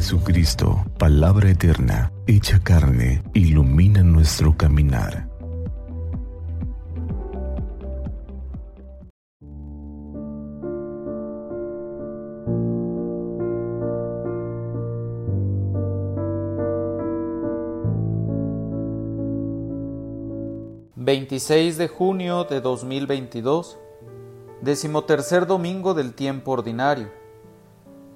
Jesucristo, palabra eterna, hecha carne, ilumina nuestro caminar. ...26 de junio de 2022... ...decimotercer domingo del tiempo ordinario...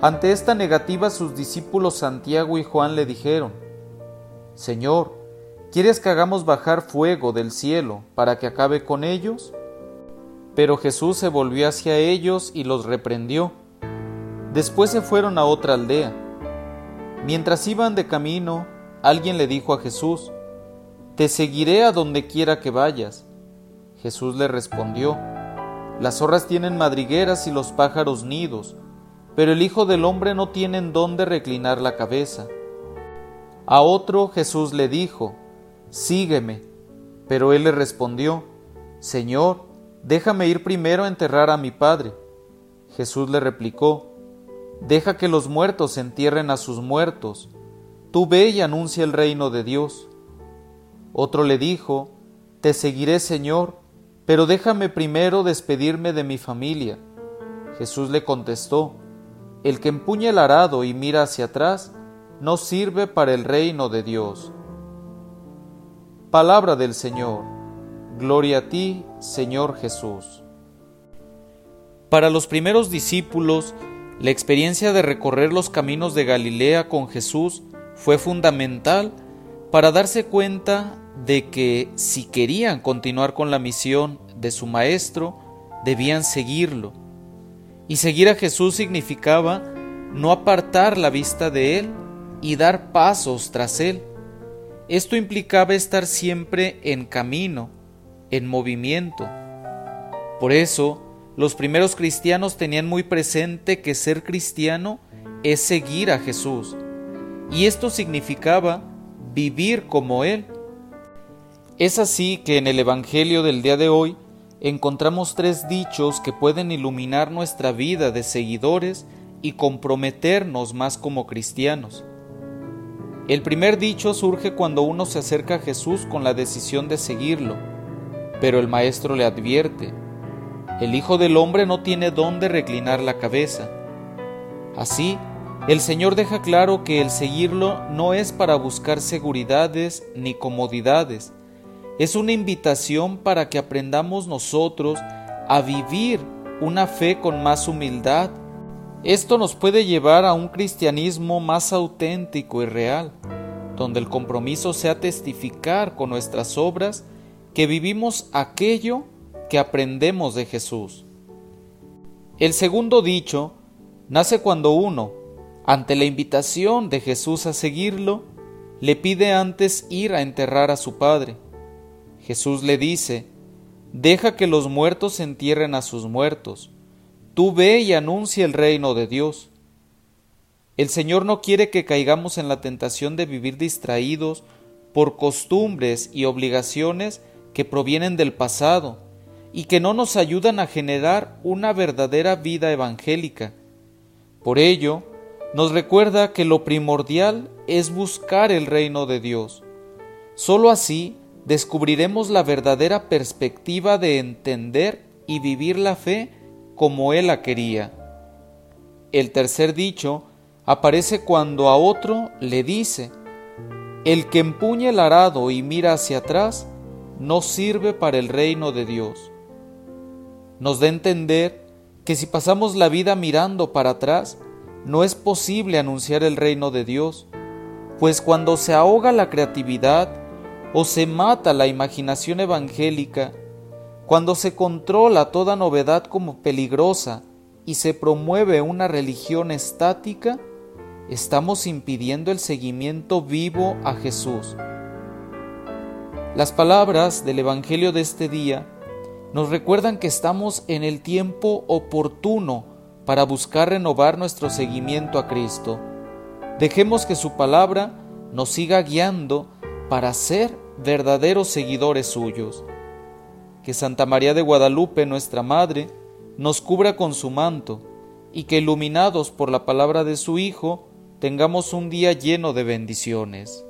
Ante esta negativa sus discípulos Santiago y Juan le dijeron, Señor, ¿quieres que hagamos bajar fuego del cielo para que acabe con ellos? Pero Jesús se volvió hacia ellos y los reprendió. Después se fueron a otra aldea. Mientras iban de camino, alguien le dijo a Jesús, Te seguiré a donde quiera que vayas. Jesús le respondió, Las zorras tienen madrigueras y los pájaros nidos, pero el Hijo del Hombre no tiene en dónde reclinar la cabeza. A otro Jesús le dijo, Sígueme. Pero él le respondió, Señor, déjame ir primero a enterrar a mi Padre. Jesús le replicó, Deja que los muertos entierren a sus muertos. Tú ve y anuncia el reino de Dios. Otro le dijo, Te seguiré, Señor, pero déjame primero despedirme de mi familia. Jesús le contestó, el que empuña el arado y mira hacia atrás no sirve para el reino de Dios. Palabra del Señor. Gloria a ti, Señor Jesús. Para los primeros discípulos, la experiencia de recorrer los caminos de Galilea con Jesús fue fundamental para darse cuenta de que si querían continuar con la misión de su Maestro, debían seguirlo y seguir a Jesús significaba no apartar la vista de Él y dar pasos tras Él. Esto implicaba estar siempre en camino, en movimiento. Por eso, los primeros cristianos tenían muy presente que ser cristiano es seguir a Jesús, y esto significaba vivir como Él. Es así que en el Evangelio del día de hoy encontramos tres dichos que pueden iluminar nuestra vida de seguidores y comprometernos más como cristianos. El primer dicho surge cuando uno se acerca a Jesús con la decisión de seguirlo, pero el Maestro le advierte, el Hijo del Hombre no tiene dónde reclinar la cabeza. Así, el Señor deja claro que el seguirlo no es para buscar seguridades ni comodidades, es una invitación para que aprendamos nosotros a vivir una fe con más humildad. Esto nos puede llevar a un cristianismo más auténtico y real, donde el compromiso sea testificar con nuestras obras que vivimos aquello que aprendemos de Jesús. El segundo dicho nace cuando uno, ante la invitación de Jesús a seguirlo, le pide antes ir a enterrar a su Padre. Jesús le dice, Deja que los muertos entierren a sus muertos. Tú ve y anuncia el reino de Dios. El Señor no quiere que caigamos en la tentación de vivir distraídos por costumbres y obligaciones que provienen del pasado y que no nos ayudan a generar una verdadera vida evangélica. Por ello, nos recuerda que lo primordial es buscar el reino de Dios. Solo así descubriremos la verdadera perspectiva de entender y vivir la fe como Él la quería. El tercer dicho aparece cuando a otro le dice, el que empuña el arado y mira hacia atrás, no sirve para el reino de Dios. Nos da a entender que si pasamos la vida mirando para atrás, no es posible anunciar el reino de Dios, pues cuando se ahoga la creatividad, o se mata la imaginación evangélica, cuando se controla toda novedad como peligrosa y se promueve una religión estática, estamos impidiendo el seguimiento vivo a Jesús. Las palabras del Evangelio de este día nos recuerdan que estamos en el tiempo oportuno para buscar renovar nuestro seguimiento a Cristo. Dejemos que su palabra nos siga guiando para ser verdaderos seguidores suyos. Que Santa María de Guadalupe, nuestra Madre, nos cubra con su manto y que iluminados por la palabra de su Hijo, tengamos un día lleno de bendiciones.